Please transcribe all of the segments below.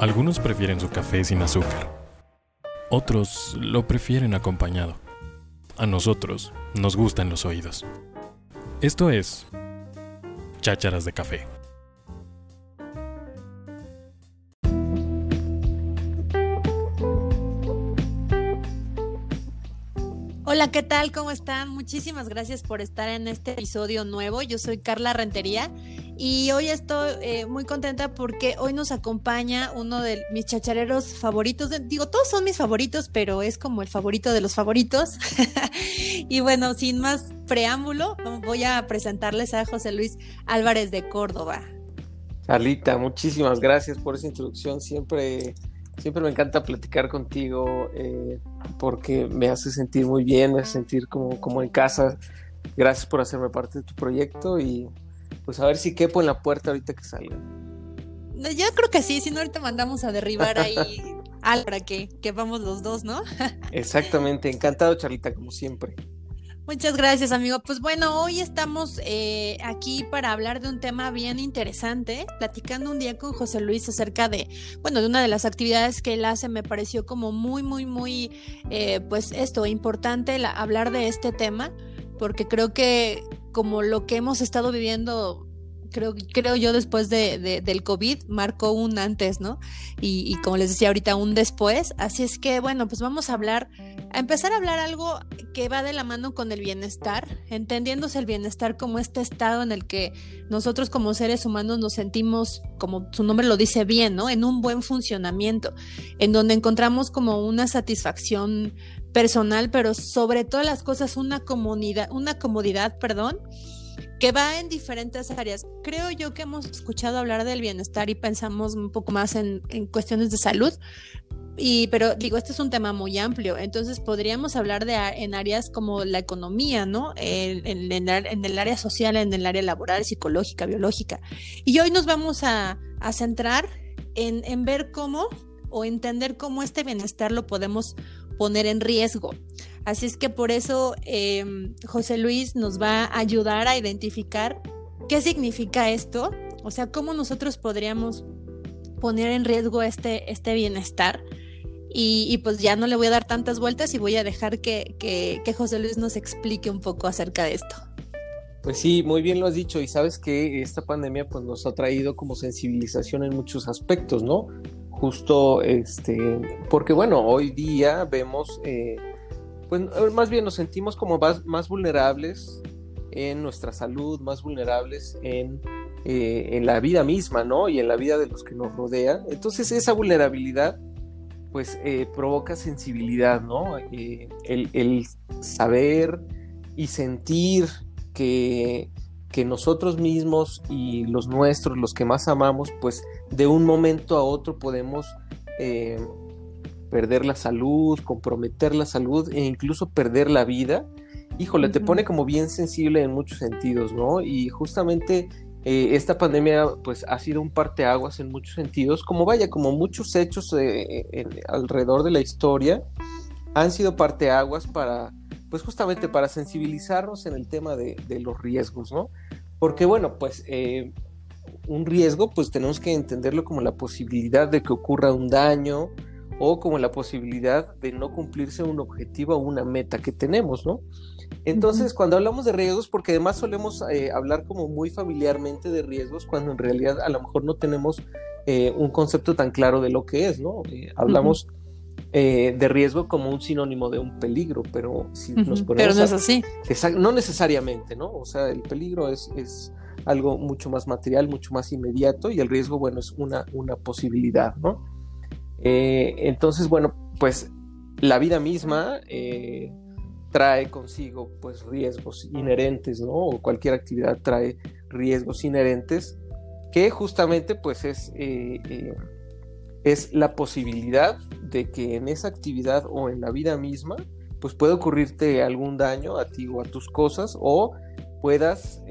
Algunos prefieren su café sin azúcar. Otros lo prefieren acompañado. A nosotros nos gustan los oídos. Esto es Chácharas de Café. Hola, ¿qué tal? ¿Cómo están? Muchísimas gracias por estar en este episodio nuevo. Yo soy Carla Rentería y hoy estoy eh, muy contenta porque hoy nos acompaña uno de mis chachareros favoritos. digo, todos son mis favoritos, pero es como el favorito de los favoritos. y bueno, sin más preámbulo, voy a presentarles a José Luis Álvarez de Córdoba. Carlita, muchísimas gracias por esa introducción. Siempre Siempre me encanta platicar contigo eh, porque me hace sentir muy bien, me hace sentir como, como en casa. Gracias por hacerme parte de tu proyecto y pues a ver si quepo en la puerta ahorita que salga. Yo creo que sí, si no ahorita mandamos a derribar ahí al para que, que vamos los dos, ¿no? Exactamente, encantado Charlita, como siempre. Muchas gracias, amigo. Pues bueno, hoy estamos eh, aquí para hablar de un tema bien interesante, platicando un día con José Luis acerca de, bueno, de una de las actividades que él hace. Me pareció como muy, muy, muy, eh, pues esto, importante hablar de este tema, porque creo que como lo que hemos estado viviendo creo, creo yo después de, del COVID marcó un antes, ¿no? Y, y, como les decía ahorita, un después. Así es que, bueno, pues vamos a hablar, a empezar a hablar algo que va de la mano con el bienestar, entendiéndose el bienestar como este estado en el que nosotros como seres humanos nos sentimos, como su nombre lo dice bien, ¿no? En un buen funcionamiento, en donde encontramos como una satisfacción personal, pero sobre todas las cosas una comunidad, una comodidad, perdón, que va en diferentes áreas. Creo yo que hemos escuchado hablar del bienestar y pensamos un poco más en, cuestiones de salud, y, pero digo, este es un tema muy amplio, entonces podríamos hablar de en áreas como la economía, ¿no? En, el área social, en el área laboral, psicológica, biológica. Y hoy nos vamos a, centrar en, en ver cómo o entender cómo este bienestar lo podemos poner en riesgo. Así es que por eso em, José Luis nos va a ayudar a identificar qué significa esto, o sea, cómo nosotros podríamos poner en riesgo este, este bienestar. Y, pues ya no le voy a dar tantas vueltas y voy a dejar que, que, José Luis nos explique un poco acerca de esto. Pues sí, muy bien lo has dicho y sabes que esta pandemia pues nos ha traído como sensibilización en muchos aspectos, ¿no? Justo este, porque bueno, hoy día vemos eh, pues eh, más bien nos sentimos como más, vulnerables en nuestra salud, más vulnerables en, eh, en, la vida misma, ¿no? Y en la vida de los que nos rodean. Entonces esa vulnerabilidad, pues, eh, provoca sensibilidad, ¿no? el, el, saber y sentir que, que nosotros mismos y los nuestros, los que más amamos, pues, de un momento a otro podemos perder la salud, comprometer la salud e incluso perder la vida, híjole, te pone como bien sensible en muchos sentidos, ¿no? Y justamente eh, esta pandemia pues ha sido un parteaguas en muchos sentidos, como vaya, como muchos hechos eh, alrededor de la historia han sido parteaguas para, pues justamente para sensibilizarnos en el tema de, los riesgos, ¿no? Porque bueno, pues eh, un riesgo pues tenemos que entenderlo como la posibilidad de que ocurra un daño, o como la posibilidad de no cumplirse un objetivo o una meta que tenemos, ¿no? Entonces, cuando hablamos de riesgos, porque además solemos eh, hablar como muy familiarmente de riesgos, cuando en realidad a lo mejor no tenemos eh, un concepto tan claro de lo que es, ¿no? Eh, hablamos de riesgo como un sinónimo de un peligro, pero si nos ponemos... Pero no es así. no necesariamente, ¿no? O sea, el peligro es, es algo mucho más material, mucho más inmediato, y el riesgo, bueno, es una, una posibilidad, ¿no? Eh, entonces, bueno, pues la vida misma eh, trae consigo pues riesgos inherentes, ¿no? O cualquier actividad trae riesgos inherentes que justamente pues es, eh, es la posibilidad de que en esa actividad o en la vida misma pues puede ocurrirte algún daño a ti o a tus cosas o puedas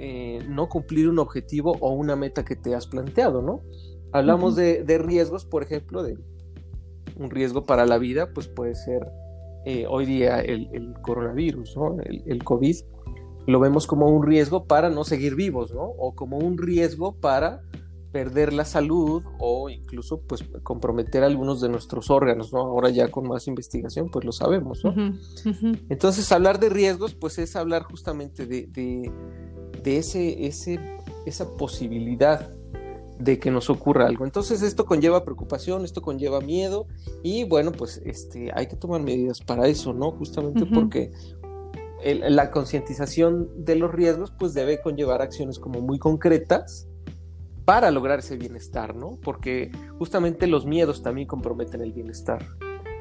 no cumplir un objetivo o una meta que te has planteado, ¿no? Hablamos de, de, riesgos, por ejemplo, de un riesgo para la vida, pues puede ser eh, hoy día el, coronavirus, ¿no? El, COVID, lo vemos como un riesgo para no seguir vivos, ¿no? O como un riesgo para perder la salud o incluso pues comprometer algunos de nuestros órganos, ¿no? Ahora ya con más investigación pues lo sabemos, ¿no? Entonces hablar de riesgos pues es hablar justamente de, de, ese, ese, esa posibilidad de que nos ocurra algo. Entonces esto conlleva preocupación, esto conlleva miedo y bueno pues este, hay que tomar medidas para eso, ¿no? Justamente porque la concientización de los riesgos pues debe conllevar acciones como muy concretas para lograr ese bienestar, ¿no? Porque justamente los miedos también comprometen el bienestar.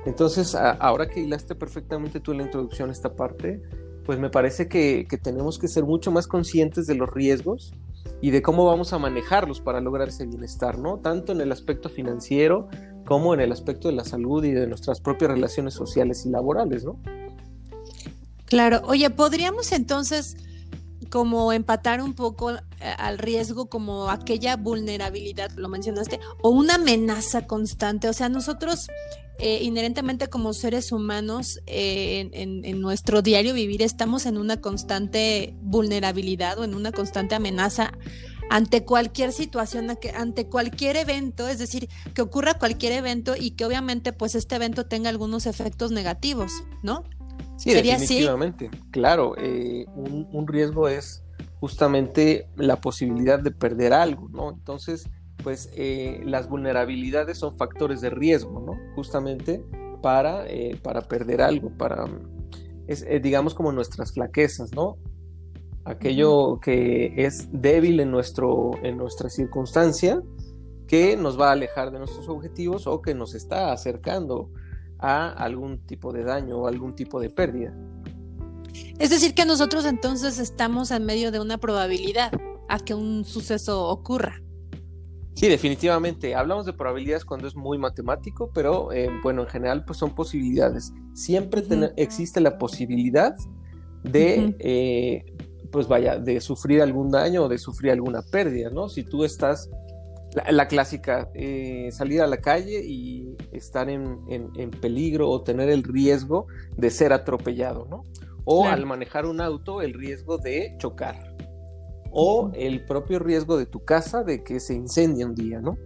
Entonces, ahora que hilaste perfectamente tú en la introducción esta parte, pues me parece que, tenemos que ser mucho más conscientes de los riesgos y de cómo vamos a manejarlos para lograr ese bienestar, ¿no? Tanto en el aspecto financiero como en el aspecto de la salud y de nuestras propias relaciones sociales y laborales, ¿no? Claro, oye, podríamos entonces como empatar un poco eh, al riesgo como aquella vulnerabilidad, lo mencionaste, o una amenaza constante. O sea, nosotros eh, inherentemente como seres humanos eh, en, nuestro diario vivir estamos en una constante vulnerabilidad o en una constante amenaza ante cualquier situación, ante cualquier evento, es decir, que ocurra cualquier evento y que obviamente pues este evento tenga algunos efectos negativos, ¿no? Sí, definitivamente. Claro, eh, un, riesgo es justamente la posibilidad de perder algo, ¿no? Entonces, pues eh, las vulnerabilidades son factores de riesgo, ¿no? Justamente para, eh, para perder algo, para, es, digamos, como nuestras flaquezas, ¿no? Aquello que es débil en, nuestro, en nuestra circunstancia, que nos va a alejar de nuestros objetivos o que nos está acercando a algún tipo de daño o algún tipo de pérdida. Es decir, que nosotros entonces estamos en medio de una probabilidad a que un suceso ocurra. Sí, definitivamente. Hablamos de probabilidades cuando es muy matemático, pero eh, bueno, en general pues son posibilidades. Siempre existe la posibilidad de, eh, pues vaya, de sufrir algún daño o de sufrir alguna pérdida, ¿no? Si tú estás la, clásica, eh, salir a la calle y estar en, peligro o tener el riesgo de ser atropellado, ¿no? O al manejar un auto, el riesgo de chocar. O el propio riesgo de tu casa de que se incendie un día, ¿no?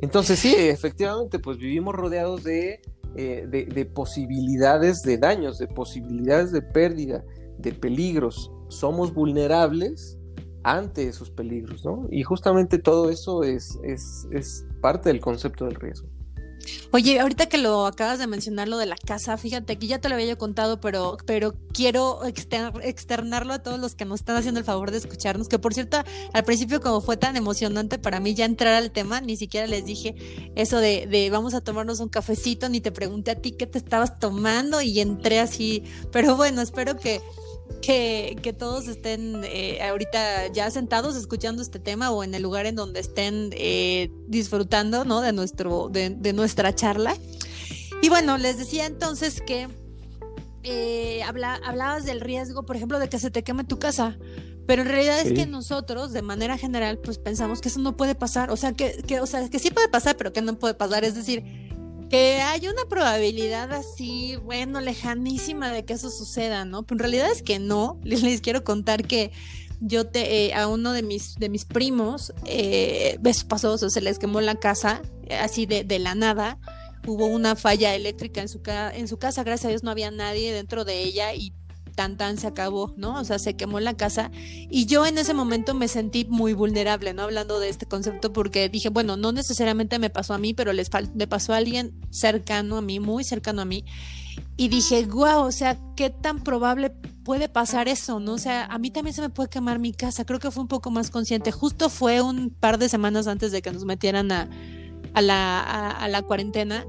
Entonces sí, efectivamente, pues vivimos rodeados de, eh, de posibilidades de daños, de posibilidades de pérdida, de peligros. Somos vulnerables ante esos peligros, ¿no? Y justamente todo eso es, es, es parte del concepto del riesgo. Oye, ahorita que lo acabas de mencionar, lo de la casa, fíjate que ya te lo había yo contado, pero, pero quiero externarlo a todos los que nos están haciendo el favor de escucharnos, que por cierto, al principio como fue tan emocionante para mí ya entrar al tema, ni siquiera les dije eso de, de vamos a tomarnos un cafecito, ni te pregunté a ti qué te estabas tomando y entré así, pero bueno, espero que que, que todos estén eh, ahorita ya sentados escuchando este tema o en el lugar en donde estén eh, disfrutando ¿no? de, nuestro, de, nuestra charla. Y bueno, les decía entonces que eh, hablabas del riesgo, por ejemplo, de que se te queme tu casa. Pero en realidad es que nosotros, de manera general, pues pensamos que eso no puede pasar. O sea, que, que, o sea, que sí puede pasar, pero que no puede pasar. Es decir, que hay una probabilidad así, bueno, lejanísima de que eso suceda, ¿no? Pero en realidad es que no. Les, quiero contar que yo te, eh, a uno de mis, de mis primos, eh, pasó, o se les quemó la casa, así de, de la nada. Hubo una falla eléctrica en su, en su casa, gracias a Dios no había nadie dentro de ella y tan tan se acabó, ¿no? O sea, se quemó la casa y yo en ese momento me sentí muy vulnerable, ¿no? Hablando de este concepto porque dije, bueno, no necesariamente me pasó a mí, pero les le pasó a alguien cercano a mí, muy cercano a mí. Y dije, wow, o sea, ¿qué tan probable puede pasar eso, no? O sea, a mí también se me puede quemar mi casa. Creo que fue un poco más consciente. Justo fue un par de semanas antes de que nos metieran a, a la, a la cuarentena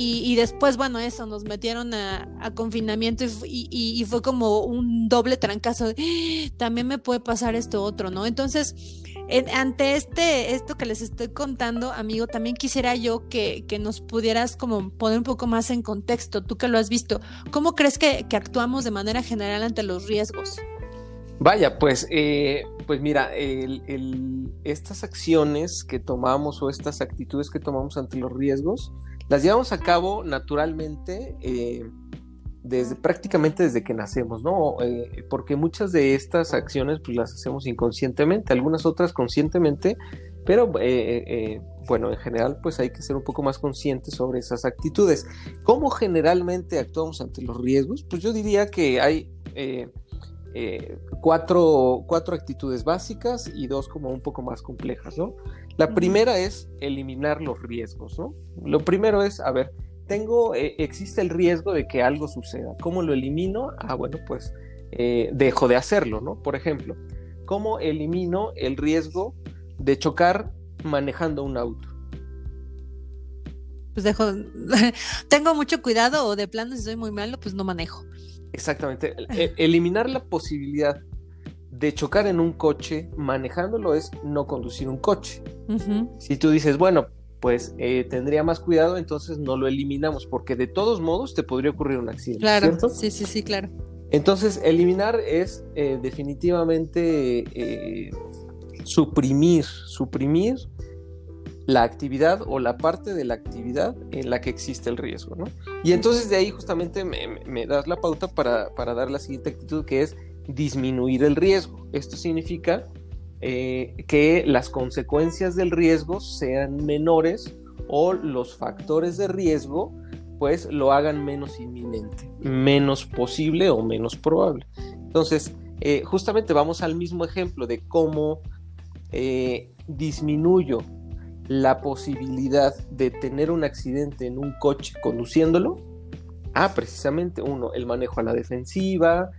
y, después, bueno, eso, nos metieron a, confinamiento y, fue como un doble trancazo. ¡Ah! También me puede pasar esto otro, ¿no? Entonces, ante este, esto que les estoy contando, amigo, también quisiera yo que, nos pudieras como poner un poco más en contexto, tú que lo has visto. ¿Cómo crees que, actuamos de manera general ante los riesgos? Vaya, pues, eh, pues mira, estas acciones que tomamos o estas actitudes que tomamos ante los riesgos, las llevamos a cabo naturalmente eh, desde prácticamente desde que nacemos, ¿no? Eh, porque muchas de estas acciones pues las hacemos inconscientemente, algunas otras conscientemente, Pero eh, bueno, en general, pues hay que ser un poco más conscientes sobre esas actitudes. ¿Cómo generalmente actuamos ante los riesgos? Pues yo diría que hay cuatro, cuatro, actitudes básicas y dos como un poco más complejas, ¿no? La primera es eliminar los riesgos, ¿no? Lo primero es, a ver, tengo, eh, existe el riesgo de que algo suceda. ¿Cómo lo elimino? Ah, bueno, pues eh, dejo de hacerlo, ¿no? Por ejemplo, ¿cómo elimino el riesgo de chocar manejando un auto? Pues dejo, tengo mucho cuidado o de plano si soy muy malo, pues no manejo. Exactamente. E, eliminar la posibilidad de chocar en un coche manejándolo es no conducir un coche. Si tú dices, bueno, pues eh, tendría más cuidado, entonces no lo eliminamos, porque de todos modos te podría ocurrir un accidente. Claro, sí, sí, sí, claro. Entonces, eliminar es eh, definitivamente eh, suprimir, suprimir la actividad o la parte de la actividad en la que existe el riesgo, ¿no? Y entonces de ahí justamente me, das la pauta para, para dar la siguiente actitud que es disminuir el riesgo. Esto significa eh, que las consecuencias del riesgo sean menores o los factores de riesgo pues lo hagan menos inminente, menos posible o menos probable. Entonces, eh, justamente vamos al mismo ejemplo de cómo eh, disminuyo la posibilidad de tener un accidente en un coche conduciéndolo. Ah, precisamente uno, el manejo a la defensiva,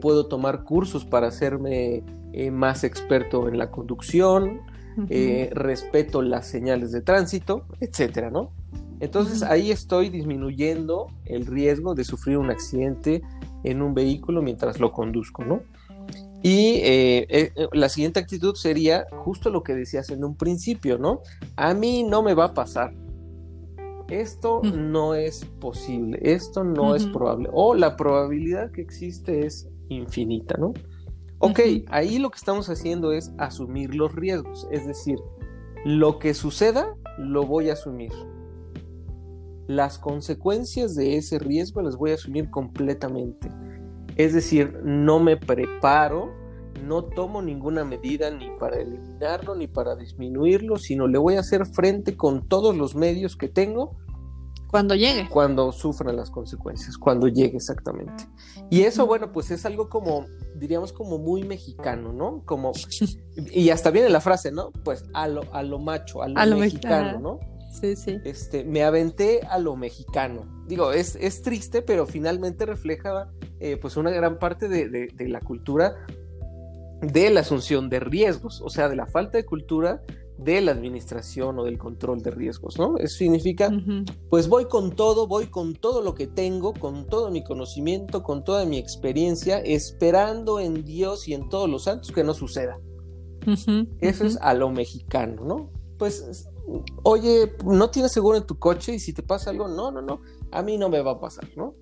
puedo tomar cursos para hacerme eh, más experto en la conducción, eh, respeto las señales de tránsito, etcétera, ¿no? Entonces ahí estoy disminuyendo el riesgo de sufrir un accidente en un vehículo mientras lo conduzco, ¿no? Y eh, la siguiente actitud sería justo lo que decías en un principio, ¿no? A mí no me va a pasar. Esto no es posible, esto no es probable. O la probabilidad que existe es infinita, ¿no? Ok, ahí lo que estamos haciendo es asumir los riesgos, es decir, lo que suceda lo voy a asumir. Las consecuencias de ese riesgo las voy a asumir completamente. Es decir, no me preparo, no tomo ninguna medida ni para eliminarlo ni para disminuirlo, sino le voy a hacer frente con todos los medios que tengo cuando llegue. Cuando sufran las consecuencias, cuando llegue exactamente. Y eso, bueno, pues es algo como, diríamos, como muy mexicano, ¿no? Como, y hasta viene la frase, ¿no? Pues a lo, a lo macho, a lo, mexicano, ¿no? Sí, sí. Este, me aventé a lo mexicano. Digo, es, es triste, pero finalmente refleja eh, pues una gran parte de, de la cultura de la asunción de riesgos, o sea, de la falta de cultura de la administración o del control de riesgos, ¿no? Eso significa, pues voy con todo, voy con todo lo que tengo, con todo mi conocimiento, con toda mi experiencia, esperando en Dios y en todos los santos que no suceda. Eso es a lo mexicano, ¿no? Pues, oye, no tienes seguro en tu coche y si te pasa algo, no, no, no, a mí no me va a pasar, ¿no?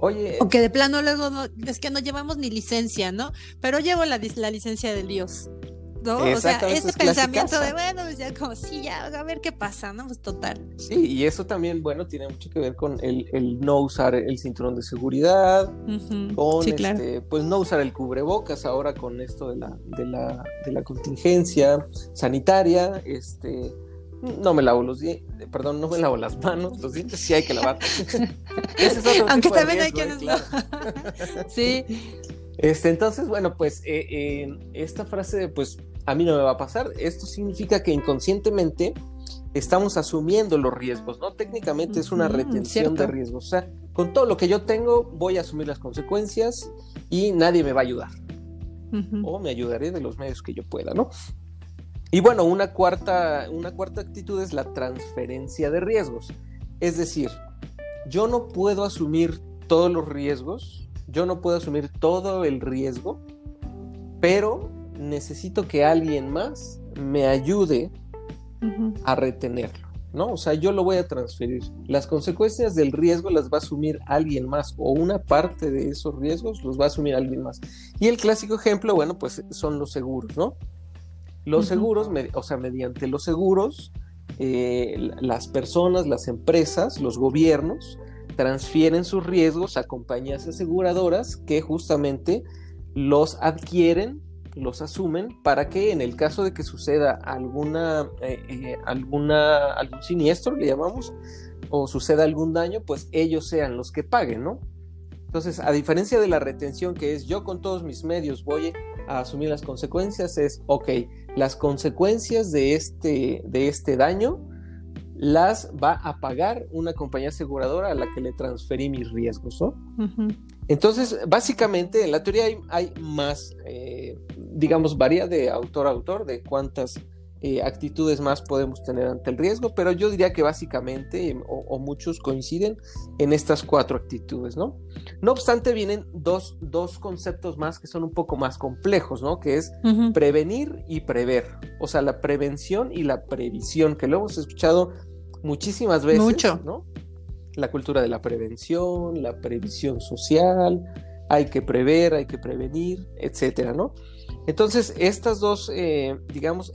Oye. O que de plano luego es que no llevamos ni licencia, ¿no? Pero llevo la, la licencia de Dios. ¿No? O sea, ese pensamiento de, bueno, pues ya como, sí, ya, a ver qué pasa, ¿no? Pues total. Sí, y eso también, bueno, tiene mucho que ver con el, no usar el cinturón de seguridad, con, este, pues no usar el cubrebocas ahora con esto de la, de la, de la contingencia sanitaria, este... No me lavo los dientes, perdón, no me lavo las manos, los dientes sí hay que lavar. Aunque también hay quienes ¿eh? sí. Este, entonces, bueno, pues eh, esta frase de, pues a mí no me va a pasar, esto significa que inconscientemente estamos asumiendo los riesgos, ¿no? Técnicamente es una retención de riesgos, o sea, con todo lo que yo tengo voy a asumir las consecuencias y nadie me va a ayudar. O me ayudaré de los medios que yo pueda, ¿no? Y bueno, una cuarta, una cuarta actitud es la transferencia de riesgos. Es decir, yo no puedo asumir todos los riesgos yo no puedo asumir todo el riesgo, pero necesito que alguien más me ayude a retenerlo, ¿no? O sea, yo lo voy a transferir. Las consecuencias del riesgo las va a asumir alguien más o una parte de esos riesgos los va a asumir alguien más. Y el clásico ejemplo, bueno, pues son los seguros, ¿no? Los seguros, o sea, mediante los seguros, eh, las personas, las empresas, los gobiernos, transfieren sus riesgos a compañías aseguradoras que justamente los adquieren los asumen para que en el caso de que suceda alguna, eh, eh, alguna algún siniestro, le llamamos, o suceda algún daño, pues ellos sean los que paguen, ¿no? Entonces, a diferencia de la retención, que es yo con todos mis medios voy a asumir las consecuencias, es, ok, las consecuencias de este, de este daño las va a pagar una compañía aseguradora a la que le transferí mis riesgos, ¿no? Entonces, básicamente, en la teoría hay, más, eh, digamos, varía de autor a autor de cuántas eh, actitudes más podemos tener ante el riesgo, pero yo diría que básicamente, em, o, muchos coinciden en estas cuatro actitudes, ¿no? No obstante, vienen dos, dos conceptos más que son un poco más complejos, ¿no? Que es prevenir y prever, o sea, la prevención y la previsión, que lo hemos escuchado muchísimas veces, Mucho. ¿no? La cultura de la prevención, la previsión social, hay que prever, hay que prevenir, etcétera, ¿no? Entonces, estas dos, eh, digamos,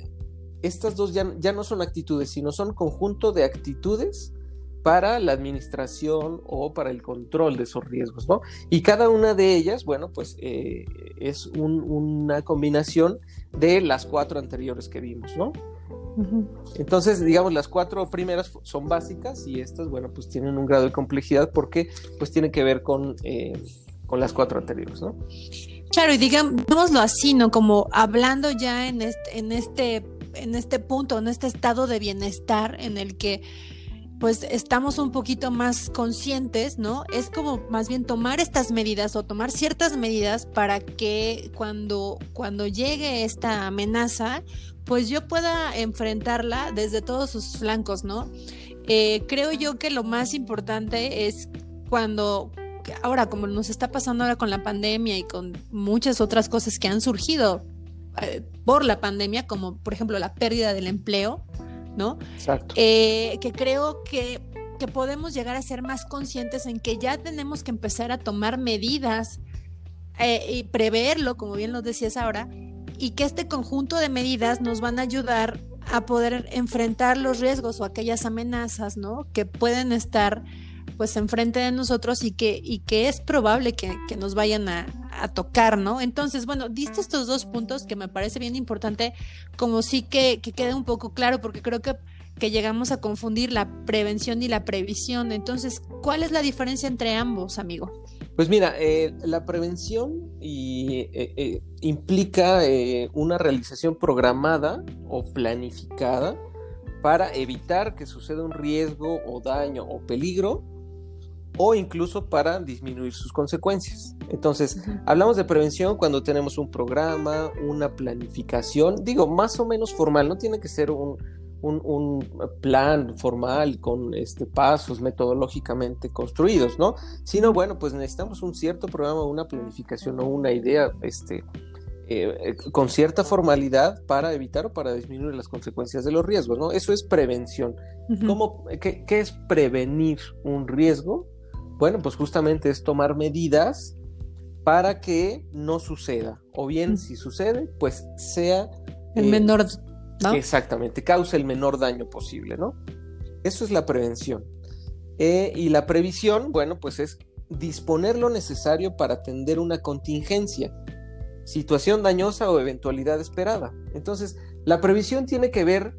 estas dos ya, ya, no son actitudes, sino son conjunto de actitudes para la administración o para el control de esos riesgos, ¿no? Y cada una de ellas, bueno, pues eh, es una combinación de las cuatro anteriores que vimos, ¿no? Entonces, digamos, las cuatro primeras son básicas y estas, bueno, pues tienen un grado de complejidad porque pues tienen que ver con, eh, con las cuatro anteriores, ¿no? Claro, y digámoslo así, ¿no? Como hablando ya en este, en este en este punto, en este estado de bienestar en el que pues estamos un poquito más conscientes, ¿no? Es como más bien tomar estas medidas o tomar ciertas medidas para que cuando, cuando llegue esta amenaza, pues yo pueda enfrentarla desde todos sus flancos, ¿no? Eh, creo yo que lo más importante es cuando, ahora como nos está pasando ahora con la pandemia y con muchas otras cosas que han surgido eh, por la pandemia, como por ejemplo la pérdida del empleo, ¿no? Exacto. Eh, que creo que, que, podemos llegar a ser más conscientes en que ya tenemos que empezar a tomar medidas eh, y preverlo, como bien lo decías ahora, y que este conjunto de medidas nos van a ayudar a poder enfrentar los riesgos o aquellas amenazas, ¿no? Que pueden estar pues enfrente de nosotros y que, y que es probable que, que nos vayan a, a, tocar, ¿no? Entonces, bueno, diste estos dos puntos que me parece bien importante, como sí que, que quede un poco claro, porque creo que, que llegamos a confundir la prevención y la previsión. Entonces, ¿cuál es la diferencia entre ambos, amigo? Pues mira, eh, la prevención y, eh, eh, implica eh, una realización programada o planificada para evitar que suceda un riesgo o daño o peligro o incluso para disminuir sus consecuencias. Entonces, hablamos de prevención cuando tenemos un programa, una planificación, digo, más o menos formal, no tiene que ser un, plan formal con este, pasos metodológicamente construidos, ¿no? Sino, bueno, pues necesitamos un cierto programa, una planificación o una idea este, eh, eh, con cierta formalidad para evitar o para disminuir las consecuencias de los riesgos, ¿no? Eso es prevención. ¿Cómo, qué, ¿Qué es prevenir un riesgo? Bueno, pues justamente es tomar medidas para que no suceda. O bien, si sucede, pues sea... El menor... Exactamente, cause el menor daño posible, ¿no? Eso es la prevención. Eh, y la previsión, bueno, pues es disponer lo necesario para atender una contingencia, situación dañosa o eventualidad esperada. Entonces, la previsión tiene que ver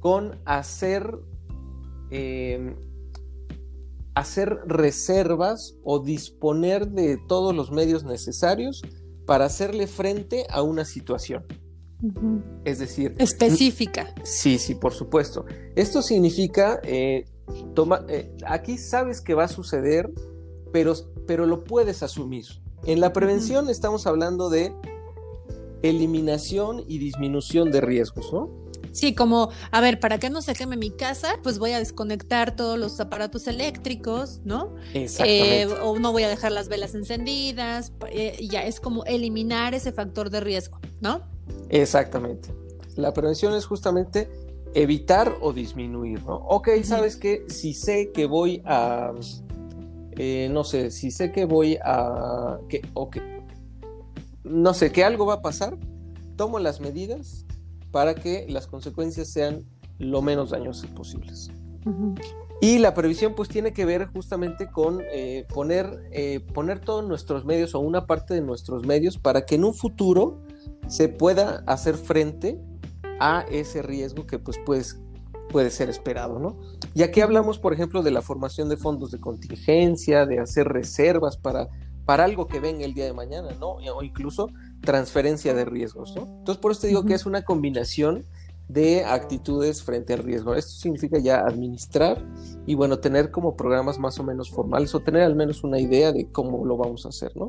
con hacer eh, hacer reservas o disponer de todos los medios necesarios para hacerle frente a una situación. Es decir... Específica. Sí, sí, por supuesto. Esto significa, eh, toma, eh, aquí sabes que va a suceder, pero, pero lo puedes asumir. En la prevención estamos hablando de eliminación y disminución de riesgos, ¿no? Sí, como, a ver, para que no se queme mi casa, pues voy a desconectar todos los aparatos eléctricos, ¿no? Exactamente. Eh, o no voy a dejar las velas encendidas, eh, ya es como eliminar ese factor de riesgo, ¿no? Exactamente. La prevención es justamente evitar o disminuir, ¿no? Ok, sabes que si sé que voy a, eh, no sé, si sé que voy a, que, ok, no sé, que algo va a pasar, tomo las medidas para que las consecuencias sean lo menos dañosas posibles. Y la previsión pues tiene que ver justamente con eh, poner, eh, poner todos nuestros medios o una parte de nuestros medios para que en un futuro, se pueda hacer frente a ese riesgo que pues puedes, puede ser esperado, ¿no? Y aquí hablamos, por ejemplo, de la formación de fondos de contingencia, de hacer reservas para, para algo que venga el día de mañana, ¿no? O incluso transferencia de riesgos, ¿no? Entonces, por eso te digo que es una combinación de actitudes frente al riesgo. Esto significa ya administrar y bueno, tener como programas más o menos formales o tener al menos una idea de cómo lo vamos a hacer, ¿no?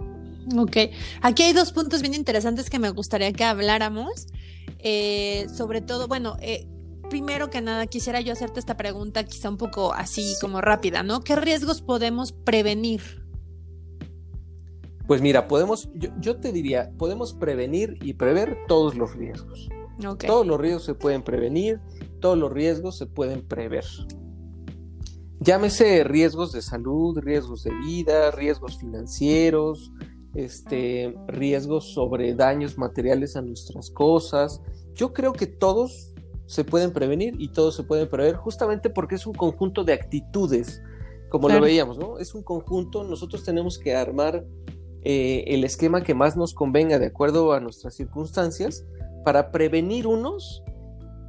Ok, aquí hay dos puntos bien interesantes que me gustaría que habláramos. Eh, sobre todo, bueno, eh, primero que nada quisiera yo hacerte esta pregunta quizá un poco así como rápida, ¿no? ¿Qué riesgos podemos prevenir? Pues mira, podemos, yo te diría, podemos prevenir y prever todos los riesgos. Todos los riesgos se pueden prevenir, todos los riesgos se pueden prever. Llámese riesgos de salud, riesgos de vida, riesgos financieros, este, riesgos sobre daños materiales a nuestras cosas. Yo creo que todos se pueden prevenir y todos se pueden prever justamente porque es un conjunto de actitudes, como lo veíamos, ¿no? Es un conjunto, nosotros tenemos que armar eh, el esquema que más nos convenga de acuerdo a nuestras circunstancias para prevenir unos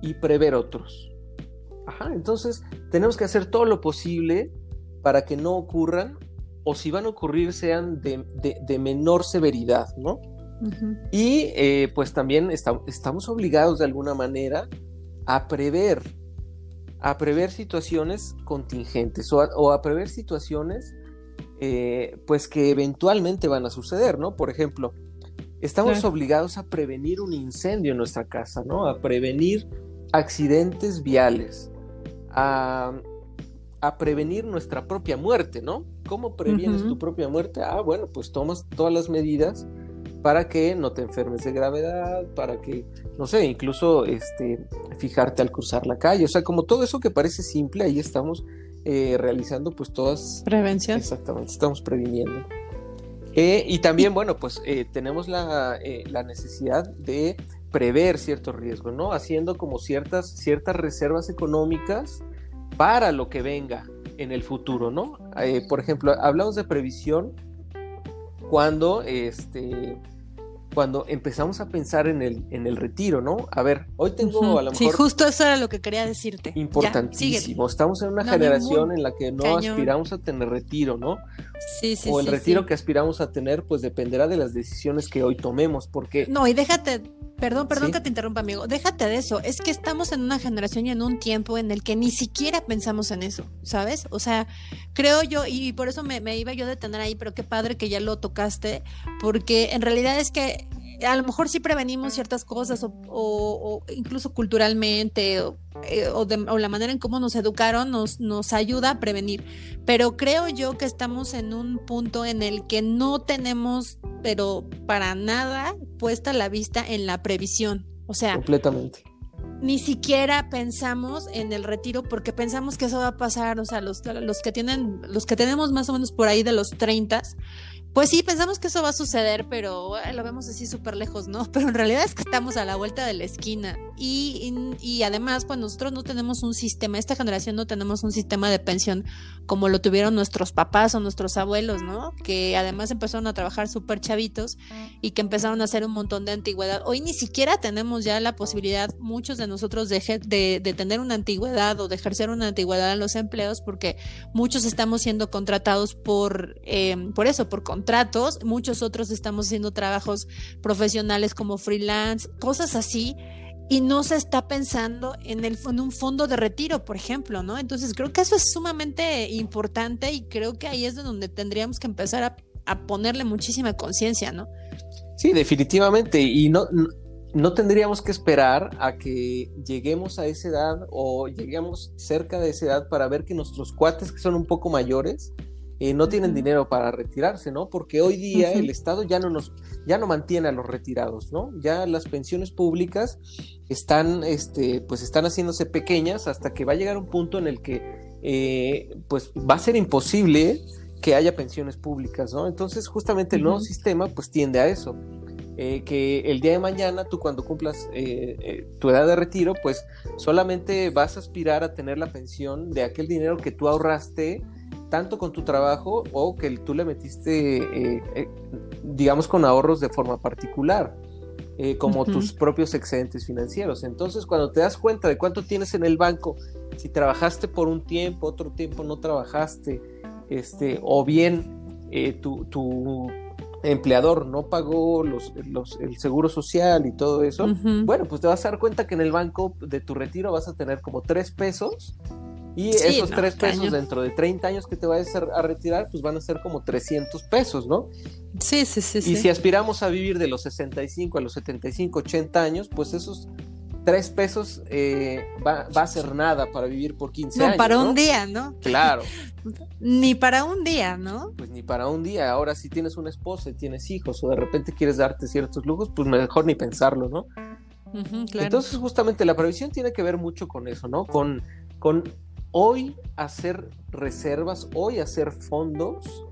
y prever otros. Ajá, entonces tenemos que hacer todo lo posible para que no ocurran o si van a ocurrir sean de, menor severidad, ¿no? Y eh, pues también estamos obligados de alguna manera a prever, a prever situaciones contingentes o a, prever situaciones eh, pues que eventualmente van a suceder, ¿no? Por ejemplo, estamos obligados a prevenir un incendio en nuestra casa, ¿no? A prevenir accidentes viales, a, prevenir nuestra propia muerte, ¿no? ¿Cómo previenes tu propia muerte? Ah, bueno, pues tomas todas las medidas para que no te enfermes de gravedad, para que, no sé, incluso este, fijarte al cruzar la calle, o sea, como todo eso que parece simple, ahí estamos eh, realizando pues todas... Prevención. Exactamente, estamos previniendo. Eh, y también, bueno, pues eh, tenemos la, eh, la, necesidad de prever ciertos riesgos, ¿no? Haciendo como ciertas, ciertas reservas económicas para lo que venga en el futuro, ¿no? por ejemplo, hablamos de previsión cuando este, cuando empezamos a pensar en el, en el retiro, ¿no? A ver, hoy tengo a lo mejor... Sí, justo eso era lo que quería decirte. Importantísimo. Estamos en una generación en la que no aspiramos a tener retiro, ¿no? Sí, sí, O el retiro que aspiramos a tener, pues dependerá de las decisiones que hoy tomemos, porque... No, y déjate, perdón, perdón que te interrumpa, amigo, déjate de eso. Es que estamos en una generación y en un tiempo en el que ni siquiera pensamos en eso, ¿sabes? O sea, creo yo, y por eso me, me iba yo a detener ahí, pero qué padre que ya lo tocaste, porque en realidad es que a lo mejor sí prevenimos ciertas cosas o, incluso culturalmente eh, o, la manera en cómo nos educaron nos, nos ayuda a prevenir. Pero creo yo que estamos en un punto en el que no tenemos, pero para nada, puesta la vista en la previsión. O sea, completamente. Ni siquiera pensamos en el retiro porque pensamos que eso va a pasar, o sea, los, los que tienen, los que tenemos más o menos por ahí de los 30, pues sí, pensamos que eso va a suceder, pero lo vemos así súper lejos, ¿no? Pero en realidad es que estamos a la vuelta de la esquina. Y, y, además, pues nosotros no tenemos un sistema, esta generación no tenemos un sistema de pensión como lo tuvieron nuestros papás o nuestros abuelos, ¿no? Que además empezaron a trabajar súper chavitos y que empezaron a hacer un montón de antigüedad. Hoy ni siquiera tenemos ya la posibilidad, muchos de nosotros, de, de, tener una antigüedad o de ejercer una antigüedad en los empleos, porque muchos estamos siendo contratados por, eh, por eso, por contratos, muchos otros estamos haciendo trabajos profesionales como freelance, cosas así y no se está pensando en, el, en un fondo de retiro, por ejemplo, ¿no? Entonces creo que eso es sumamente importante y creo que ahí es de donde tendríamos que empezar a, a ponerle muchísima conciencia, ¿no? Sí, definitivamente. Y no, no tendríamos que esperar a que lleguemos a esa edad o lleguemos cerca de esa edad para ver que nuestros cuates que son un poco mayores eh, no tienen dinero para retirarse, ¿no? Porque hoy día el Estado ya no nos, ya no mantiene a los retirados, ¿no? Ya las pensiones públicas están, este, pues están haciéndose pequeñas hasta que va a llegar un punto en el que, eh, pues va a ser imposible que haya pensiones públicas, ¿no? Entonces justamente el nuevo sistema, pues tiende a eso. Eh, que el día de mañana tú cuando cumplas tu edad de retiro, pues solamente vas a aspirar a tener la pensión de aquel dinero que tú ahorraste tanto con tu trabajo o que tú le metiste, eh, eh, digamos, con ahorros de forma particular. eh, como tus propios excedentes financieros. Entonces, cuando te das cuenta de cuánto tienes en el banco, si trabajaste por un tiempo, otro tiempo no trabajaste, este, o bien eh, tu, tu, empleador no pagó los, el seguro social y todo eso, bueno, pues te vas a dar cuenta que en el banco de tu retiro vas a tener como tres pesos y esos tres pesos dentro de 30 años que te vayas a retirar, pues van a ser como 300 pesos, ¿no? Sí, sí, sí. Y si aspiramos a vivir de los 65 a los 75, 80 años, pues esos tres pesos eh, va, a ser nada para vivir por 15 años. No, para un día, ¿no? Claro. ni para un día, ¿no? Pues ni para un día. Ahora, si tienes una esposa y tienes hijos o de repente quieres darte ciertos lujos, pues mejor ni pensarlo, ¿no? claro. Entonces, justamente la previsión tiene que ver mucho con eso, ¿no? Con, con hoy hacer reservas, hoy hacer fondos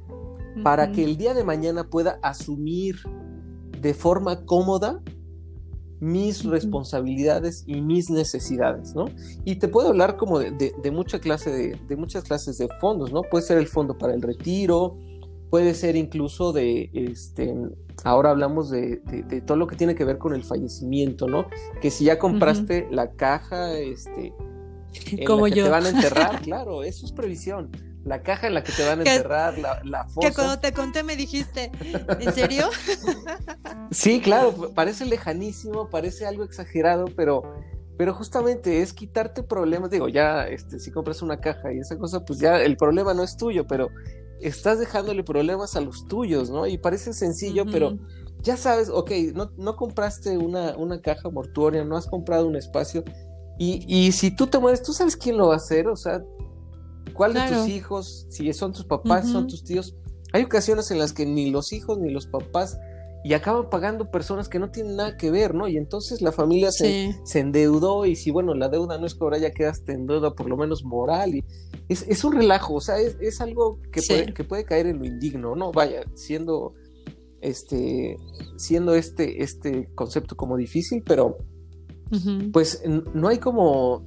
para que el día de mañana pueda asumir de forma cómoda mis responsabilidades y mis necesidades, ¿no? Y te puedo hablar como de, mucha clase de, muchas clases de fondos, ¿no? Puede ser el fondo para el retiro, puede ser incluso de, este, ahora hablamos de, todo lo que tiene que ver con el fallecimiento, ¿no? Que si ya compraste la caja, este, Como que yo. te van a enterrar, claro, eso es previsión. La caja en la que te van a enterrar, la, la fosa. Que cuando te conté me dijiste, ¿en serio? sí, claro, parece lejanísimo, parece algo exagerado, pero, pero justamente es quitarte problemas. Digo, ya, este, si compras una caja y esa cosa, pues ya el problema no es tuyo, pero estás dejándole problemas a los tuyos, ¿no? Y parece sencillo, pero ya sabes, ok, no, no compraste una, una caja mortuoria, no has comprado un espacio y, si tú te mueres, tú sabes quién lo va a hacer, o sea, cuál de tus hijos, si son tus papás, son tus tíos. Hay ocasiones en las que ni los hijos ni los papás y acaban pagando personas que no tienen nada que ver, ¿no? Y entonces la familia se, endeudó y si, bueno, la deuda no es ahora ya quedaste en deuda, por lo menos moral, y es, un relajo, o sea, es, algo que, puede, que puede caer en lo indigno, ¿no? Vaya, siendo este, siendo este, este concepto como difícil, pero pues no hay como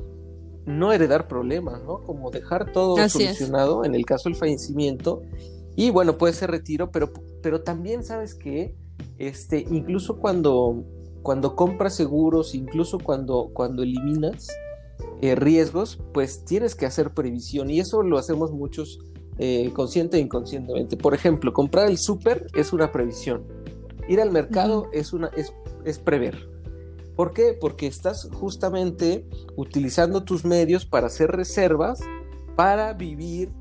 no heredar problemas, ¿no? Como dejar todo solucionado en el caso del fallecimiento y bueno, puede ser retiro, pero, pero también sabes que este, incluso cuando, cuando compras seguros, incluso cuando, cuando eliminas eh, riesgos, pues tienes que hacer previsión y eso lo hacemos muchos eh, consciente e inconscientemente. Por ejemplo, comprar el súper es una previsión. Ir al mercado es, una, es, es prever. ¿Por qué? Porque estás justamente utilizando tus medios para hacer reservas, para vivir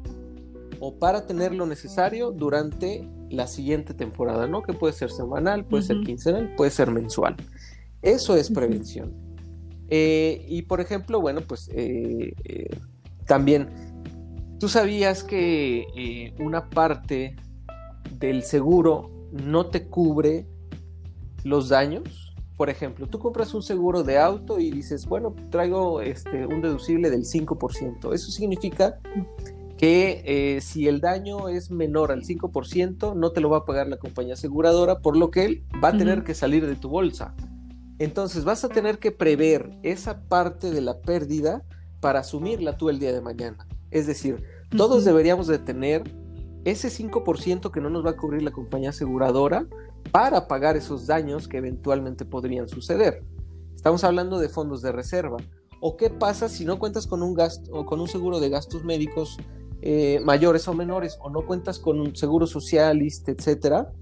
o para tener lo necesario durante la siguiente temporada, ¿no? Que puede ser semanal, puede ser quincenal, puede ser mensual. Eso es prevención. Eh, y por ejemplo, bueno, pues eh, eh, también, ¿tú sabías que una parte del seguro no te cubre los daños? Por ejemplo, tú compras un seguro de auto y dices, bueno, traigo este, un deducible del 5%. Eso significa que eh, si el daño es menor al 5%, no te lo va a pagar la compañía aseguradora, por lo que él va a tener que salir de tu bolsa. Entonces vas a tener que prever esa parte de la pérdida para asumirla tú el día de mañana. Es decir, todos deberíamos de tener ese 5% que no nos va a cubrir la compañía aseguradora para pagar esos daños que eventualmente podrían suceder. Estamos hablando de fondos de reserva. ¿O qué pasa si no cuentas con un seguro de gastos médicos eh, mayores o menores o no cuentas con un seguro social, etcétera?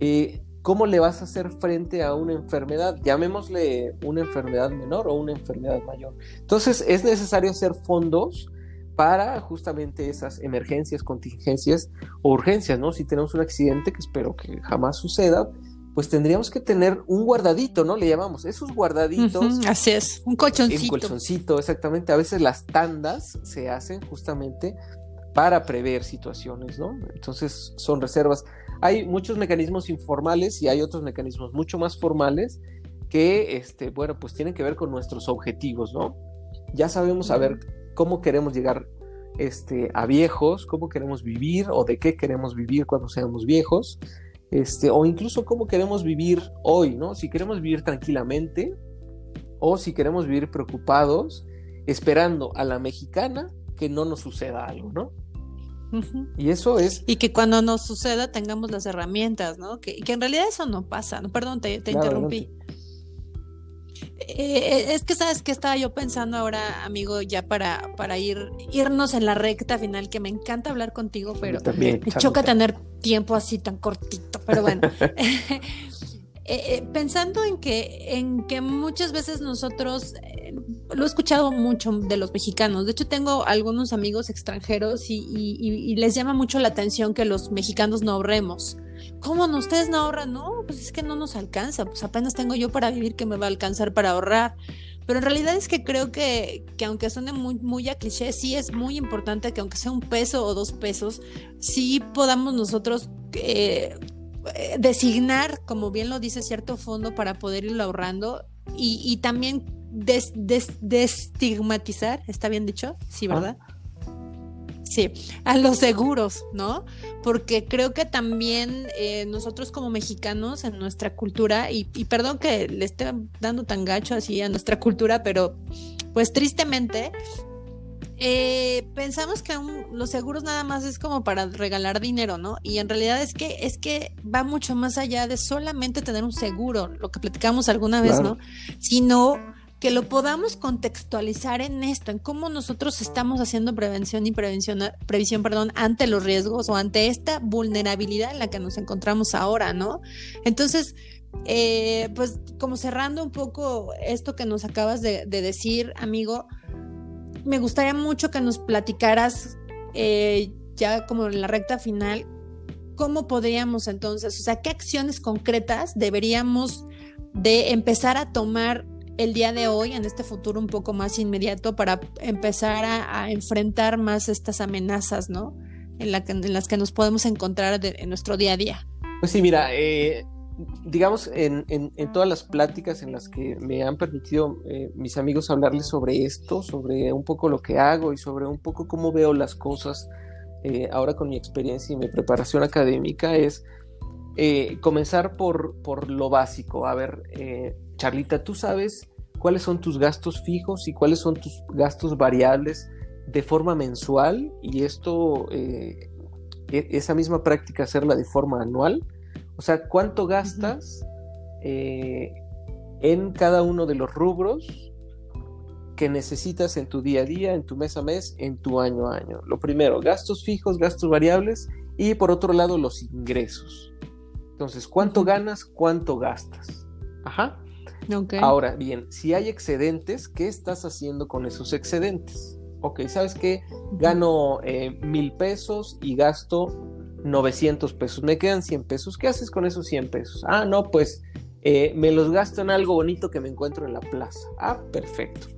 Eh, ¿Cómo le vas a hacer frente a una enfermedad? Llamémosle una enfermedad menor o una enfermedad mayor. Entonces es necesario hacer fondos para justamente esas emergencias, contingencias o urgencias, ¿no? Si tenemos un accidente, que espero que jamás suceda, pues tendríamos que tener un guardadito, ¿no? Le llamamos, esos guardaditos. así es, un colchoncito. Un colchoncito, exactamente. A veces las tandas se hacen justamente para prever situaciones, ¿no? Entonces son reservas. Hay muchos mecanismos informales y hay otros mecanismos mucho más formales que, este, bueno, pues tienen que ver con nuestros objetivos, ¿no? Ya sabemos a ver cómo queremos llegar este, a viejos, cómo queremos vivir o de qué queremos vivir cuando seamos viejos, este, o incluso cómo queremos vivir hoy, ¿no? Si queremos vivir tranquilamente o si queremos vivir preocupados, esperando a la mexicana que no nos suceda algo, ¿no? Y eso es... Y que cuando nos suceda tengamos las herramientas, ¿no? Que, que en realidad eso no pasa, ¿no? Perdón, te, interrumpí. Eh, es que sabes que estaba yo pensando ahora, amigo, ya para, para ir, irnos en la recta final, que me encanta hablar contigo, pero También, me choca tener tiempo así tan cortito, pero bueno. Eh, eh, pensando en que, en que muchas veces nosotros, eh, lo he escuchado mucho de los mexicanos, de hecho tengo algunos amigos extranjeros y, les llama mucho la atención que los mexicanos no ahorremos. ¿Cómo no? ¿Ustedes no ahorran? No, pues es que no nos alcanza, pues apenas tengo yo para vivir que me va a alcanzar para ahorrar. Pero en realidad es que creo que, que aunque suene muy, muy a cliché, sí es muy importante que aunque sea un peso o dos pesos, sí podamos nosotros eh, designar, como bien lo dice, cierto fondo para poder irlo ahorrando y, y también des, des, destigmatizar, ¿está bien dicho? Sí, ¿verdad? Ah. Sí, a los seguros, ¿no? Porque creo que también eh, nosotros como mexicanos en nuestra cultura, y, y, perdón que le esté dando tan gacho así a nuestra cultura, pero pues tristemente eh, pensamos que un, los seguros nada más es como para regalar dinero, ¿no? Y en realidad es que es que va mucho más allá de solamente tener un seguro, lo que platicamos alguna vez, claro. ¿no? Sino que lo podamos contextualizar en esto, en cómo nosotros estamos haciendo prevención y prevención, previsión, perdón, ante los riesgos o ante esta vulnerabilidad en la que nos encontramos ahora, ¿no? Entonces, eh, pues como cerrando un poco esto que nos acabas de, de decir, amigo, me gustaría mucho que nos platicaras eh, ya como en la recta final, cómo podríamos entonces, o sea, qué acciones concretas deberíamos de empezar a tomar el día de hoy, en este futuro un poco más inmediato, para empezar a, enfrentar más estas amenazas, ¿no? En, que, en, las que nos podemos encontrar en nuestro día a día. Pues sí, mira, eh, digamos, en, en, todas las pláticas en las que me han permitido eh, mis amigos hablarles sobre esto, sobre un poco lo que hago y sobre un poco cómo veo las cosas eh, ahora con mi experiencia y mi preparación académica, es eh, comenzar por, por, lo básico. A ver, Charlita, ¿tú sabes cuáles son tus gastos fijos y cuáles son tus gastos variables de forma mensual? Y esto, e, esa misma práctica hacerla de forma anual. O sea, ¿cuánto gastas eh, en cada uno de los rubros que necesitas en tu día a día, en tu mes a mes, en tu año a año? Lo primero, gastos fijos, gastos variables y por otro lado los ingresos. Entonces, ¿cuánto ganas? ¿Cuánto gastas? Ajá. Okay. Ahora, bien, si hay excedentes, ¿qué estás haciendo con esos excedentes? Ok, ¿sabes qué? Gano eh, mil pesos y gasto 900 pesos, me quedan 100 pesos, ¿qué haces con esos 100 pesos? Ah, no, pues eh, me los gasto en algo bonito que me encuentro en la plaza. Ah, perfecto.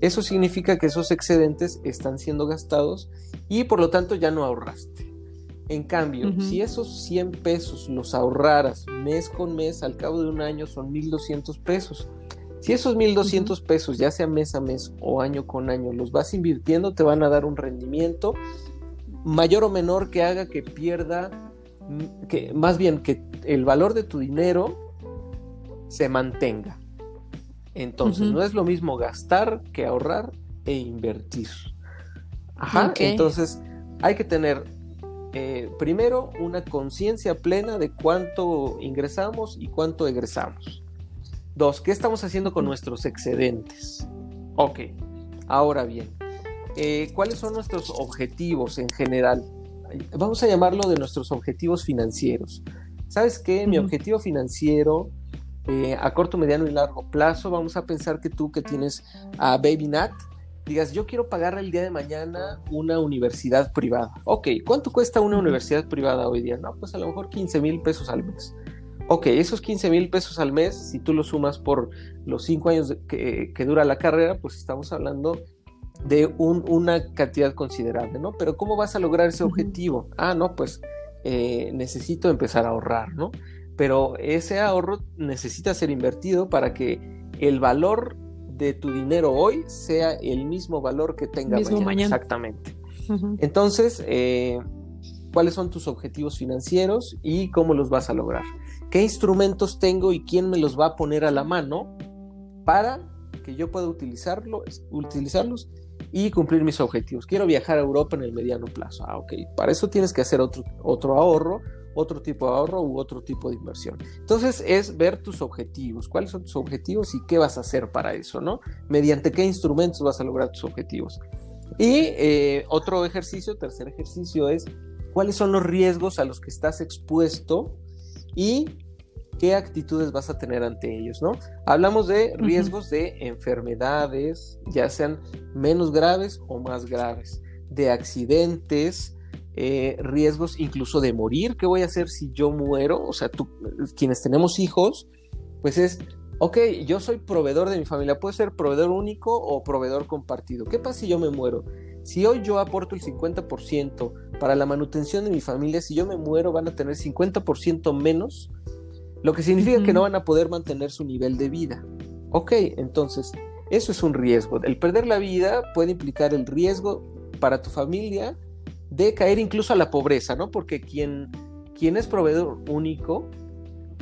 Eso significa que esos excedentes están siendo gastados y por lo tanto ya no ahorraste. En cambio, uh -huh. si esos 100 pesos los ahorraras mes con mes, al cabo de un año son 1200 pesos. Si esos 1200 uh -huh. pesos, ya sea mes a mes o año con año, los vas invirtiendo, te van a dar un rendimiento mayor o menor que haga que pierda, que más bien que el valor de tu dinero se mantenga. Entonces, uh -huh. no es lo mismo gastar que ahorrar e invertir. Ajá, okay. entonces hay que tener eh, primero una conciencia plena de cuánto ingresamos y cuánto egresamos. Dos, ¿qué estamos haciendo con nuestros excedentes? Ok, ahora bien, eh, ¿cuáles son nuestros objetivos en general? Vamos a llamarlo de nuestros objetivos financieros. ¿Sabes qué? Uh -huh. Mi objetivo financiero eh, a corto, mediano y largo plazo, vamos a pensar que tú que tienes a Baby Nat, digas, yo quiero pagar el día de mañana una universidad privada. Ok, ¿cuánto cuesta una universidad privada hoy día? No, pues a lo mejor 15 mil pesos al mes. Ok, esos 15 mil pesos al mes, si tú lo sumas por los 5 años que, que dura la carrera, pues estamos hablando de un, una cantidad considerable, ¿no? Pero ¿cómo vas a lograr ese objetivo? Ah, no, pues eh, necesito empezar a ahorrar, ¿no? Pero ese ahorro necesita ser invertido para que el valor de tu dinero hoy sea el mismo valor que tenga mismo mañana. mañana. Exactamente. Uh -huh. Entonces, eh, ¿cuáles son tus objetivos financieros y cómo los vas a lograr? ¿Qué instrumentos tengo y quién me los va a poner a la mano para que yo pueda utilizarlo, utilizarlos y cumplir mis objetivos. Quiero viajar a Europa en el mediano plazo. Ah, ok. Para eso tienes que hacer otro, otro ahorro otro tipo de ahorro u otro tipo de inversión. Entonces es ver tus objetivos, cuáles son tus objetivos y qué vas a hacer para eso, ¿no? Mediante qué instrumentos vas a lograr tus objetivos. Y eh, otro ejercicio, tercer ejercicio es cuáles son los riesgos a los que estás expuesto y qué actitudes vas a tener ante ellos, ¿no? Hablamos de riesgos de enfermedades, ya sean menos graves o más graves, de accidentes, eh, riesgos incluso de morir. ¿Qué voy a hacer si yo muero? O sea, tú, quienes tenemos hijos, pues es, ok, yo soy proveedor de mi familia, puede ser proveedor único o proveedor compartido. ¿Qué pasa si yo me muero? Si hoy yo aporto el 50% para la manutención de mi familia, si yo me muero van a tener 50% menos, lo que significa que no van a poder mantener su nivel de vida. Ok, entonces, eso es un riesgo. El perder la vida puede implicar el riesgo para tu familia de caer incluso a la pobreza, ¿no? Porque quien, quien es proveedor único,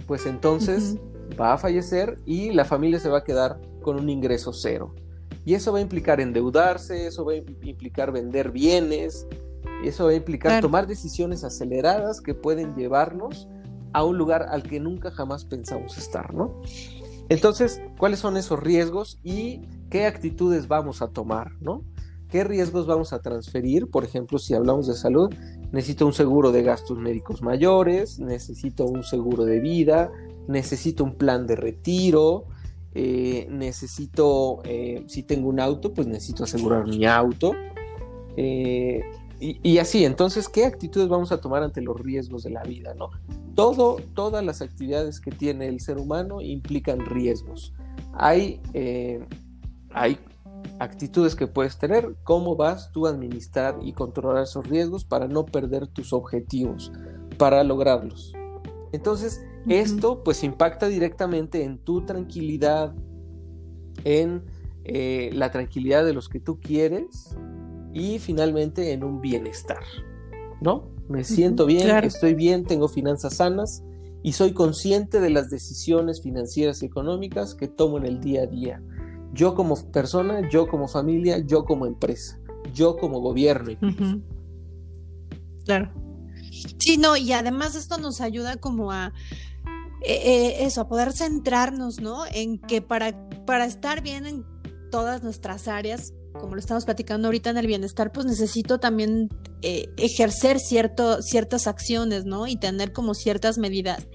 pues entonces va a fallecer y la familia se va a quedar con un ingreso cero. Y eso va a implicar endeudarse, eso va a implicar vender bienes, eso va a implicar tomar decisiones aceleradas que pueden llevarnos a un lugar al que nunca jamás pensamos estar, ¿no? Entonces, ¿cuáles son esos riesgos y qué actitudes vamos a tomar, ¿no? ¿Qué riesgos vamos a transferir? Por ejemplo, si hablamos de salud, necesito un seguro de gastos médicos mayores, necesito un seguro de vida, necesito un plan de retiro, eh, necesito, eh, si tengo un auto, pues necesito asegurar mi auto. Eh, y, así, entonces, ¿qué actitudes vamos a tomar ante los riesgos de la vida? ¿no? Todo, todas las actividades que tiene el ser humano implican riesgos. Hay, hay actitudes que puedes tener, cómo vas tú a administrar y controlar esos riesgos para no perder tus objetivos, para lograrlos. Entonces, esto pues impacta directamente en tu tranquilidad, en eh, la tranquilidad de los que tú quieres y finalmente en un bienestar, ¿no? Me siento bien, estoy bien, tengo finanzas sanas y soy consciente de las decisiones financieras y económicas que tomo en el día a día. Yo como persona, yo como familia, yo como empresa, yo como gobierno. Claro. Sí, no, y además esto nos ayuda como a eh, eh, eso, a poder centrarnos, ¿no? En que para, para estar bien en todas nuestras áreas, como lo estamos platicando ahorita en el bienestar, pues necesito también eh, ejercer cierto, ciertas acciones, ¿no? Y tener como ciertas medidas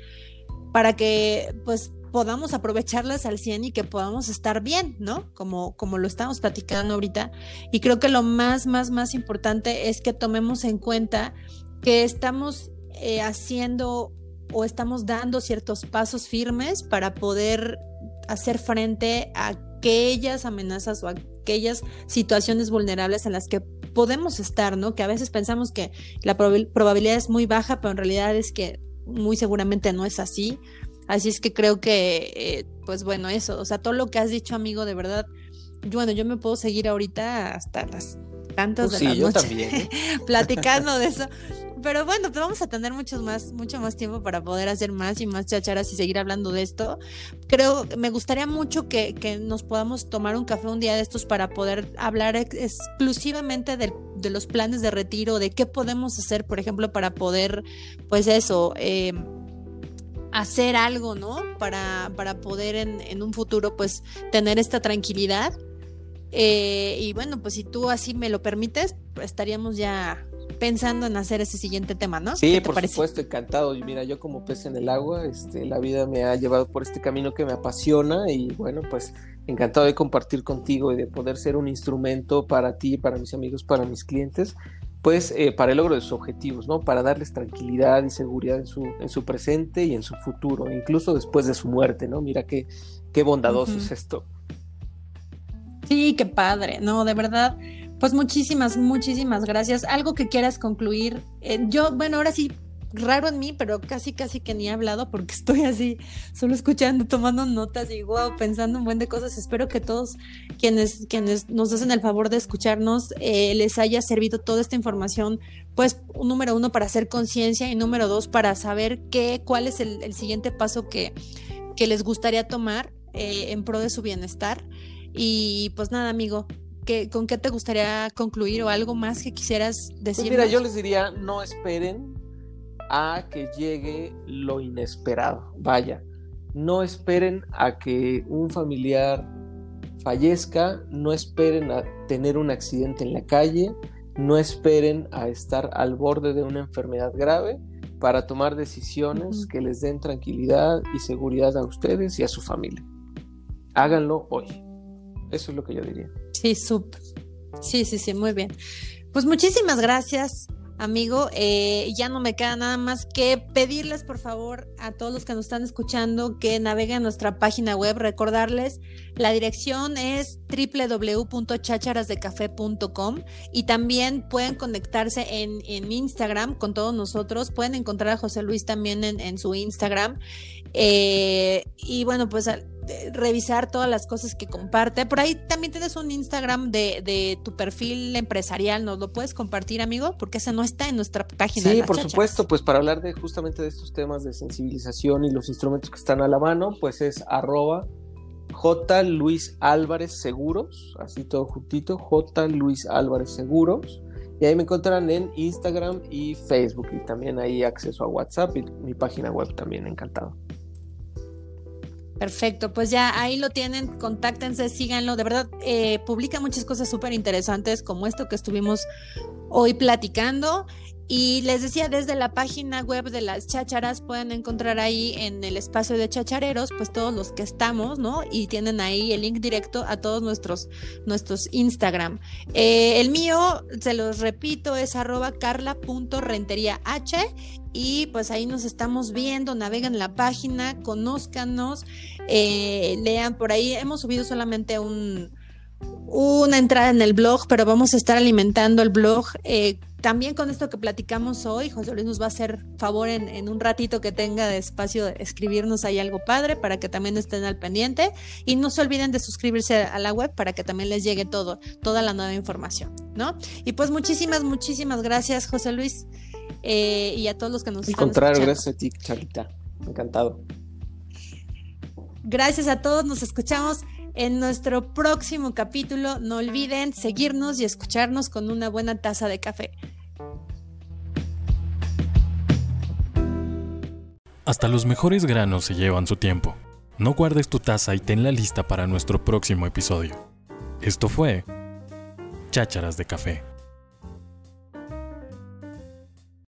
para que pues podamos aprovecharlas al 100 y que podamos estar bien, ¿no? Como, como lo estamos platicando ahorita. Y creo que lo más, más, más importante es que tomemos en cuenta que estamos eh, haciendo o estamos dando ciertos pasos firmes para poder hacer frente a aquellas amenazas o aquellas situaciones vulnerables en las que podemos estar, ¿no? Que a veces pensamos que la probabilidad es muy baja, pero en realidad es que muy seguramente no es así. Así es que creo que, eh, pues bueno, eso, o sea, todo lo que has dicho, amigo, de verdad, bueno, yo me puedo seguir ahorita hasta las tantas pues de la noche ¿eh? platicando de eso. Pero bueno, pues vamos a tener muchos más, mucho más tiempo para poder hacer más y más chacharas y seguir hablando de esto. Creo, me gustaría mucho que, que nos podamos tomar un café un día de estos para poder hablar exclusivamente de, de los planes de retiro, de qué podemos hacer, por ejemplo, para poder, pues eso, eh, hacer algo, ¿no? Para, para poder en, en, un futuro, pues, tener esta tranquilidad. Eh, y bueno, pues si tú así me lo permites, estaríamos ya pensando en hacer ese siguiente tema, ¿no? Sí, por supuesto, encantado. Y mira, yo como pez en el agua, este, la vida me ha llevado por este camino que me apasiona y bueno, pues encantado de compartir contigo y de poder ser un instrumento para ti, para mis amigos, para mis clientes pues eh, para el logro de sus objetivos, ¿no? Para darles tranquilidad y seguridad en su, en su presente y en su futuro, incluso después de su muerte, ¿no? Mira qué, qué bondadoso es esto. Sí, qué padre, no, de verdad. Pues muchísimas, muchísimas gracias. Algo que quieras concluir. Eh, yo, bueno, ahora sí raro en mí, pero casi, casi que ni he hablado porque estoy así, solo escuchando, tomando notas y wow, pensando un buen de cosas. Espero que todos quienes, quienes nos hacen el favor de escucharnos eh, les haya servido toda esta información, pues, número uno, para hacer conciencia y número dos, para saber qué, cuál es el, siguiente paso que, que les gustaría tomar eh, en pro de su bienestar. Y pues nada, amigo, ¿con qué te gustaría concluir o algo más que quisieras pues decir? mira, yo les diría, no esperen a que llegue lo inesperado. Vaya, no esperen a que un familiar fallezca, no esperen a tener un accidente en la calle, no esperen a estar al borde de una enfermedad grave para tomar decisiones que les den tranquilidad y seguridad a ustedes y a su familia. Háganlo hoy. Eso es lo que yo diría. Sí, súper. Sí, sí, sí, muy bien. Pues muchísimas gracias amigo. Eh, ya no me queda nada más que pedirles, por favor, a todos los que nos están escuchando que naveguen nuestra página web. Recordarles, la dirección es www.chacharasdecafe.com y también pueden conectarse en, Instagram con todos nosotros. Pueden encontrar a José Luis también en, su Instagram. Eh, y bueno, pues revisar todas las cosas que comparte. Por ahí también tienes un Instagram de, tu perfil empresarial, ¿nos lo puedes compartir, amigo? Porque ese no está en nuestra página. Sí, por supuesto, pues para hablar de justamente de estos temas de sensibilización y los instrumentos que están a la mano, pues es arroba J. Luis Álvarez Seguros, así todo juntito, J. Luis Álvarez Seguros. Y ahí me encontrarán en Instagram y Facebook y también hay acceso a WhatsApp y mi página web también, encantado. Perfecto, pues ya ahí lo tienen, contáctense, síganlo, de verdad, eh, publica muchas cosas súper interesantes como esto que estuvimos hoy platicando. Y les decía, desde la página web de las chácharas pueden encontrar ahí en el espacio de chachareros, pues todos los que estamos, ¿no? Y tienen ahí el link directo a todos nuestros, nuestros Instagram. Eh, el mío, se los repito, es arroba carla.renteriah y pues ahí nos estamos viendo, navegan la página, conózcanos, eh, lean por ahí. Hemos subido solamente un una entrada en el blog, pero vamos a estar alimentando el blog. Eh, también con esto que platicamos hoy, José Luis nos va a hacer favor en, un ratito que tenga de espacio escribirnos ahí algo padre para que también estén al pendiente. Y no se olviden de suscribirse a la web para que también les llegue todo, toda la nueva información, ¿no? Y pues muchísimas, muchísimas gracias, José Luis, eh, y a todos los que nos Al contrario, gracias a ti, Charita. Encantado. Gracias a todos, nos escuchamos en nuestro próximo capítulo. No olviden seguirnos y escucharnos con una buena taza de café. Hasta los mejores granos se llevan su tiempo. No guardes tu taza y tenla lista para nuestro próximo episodio. Esto fue Chácharas de Café.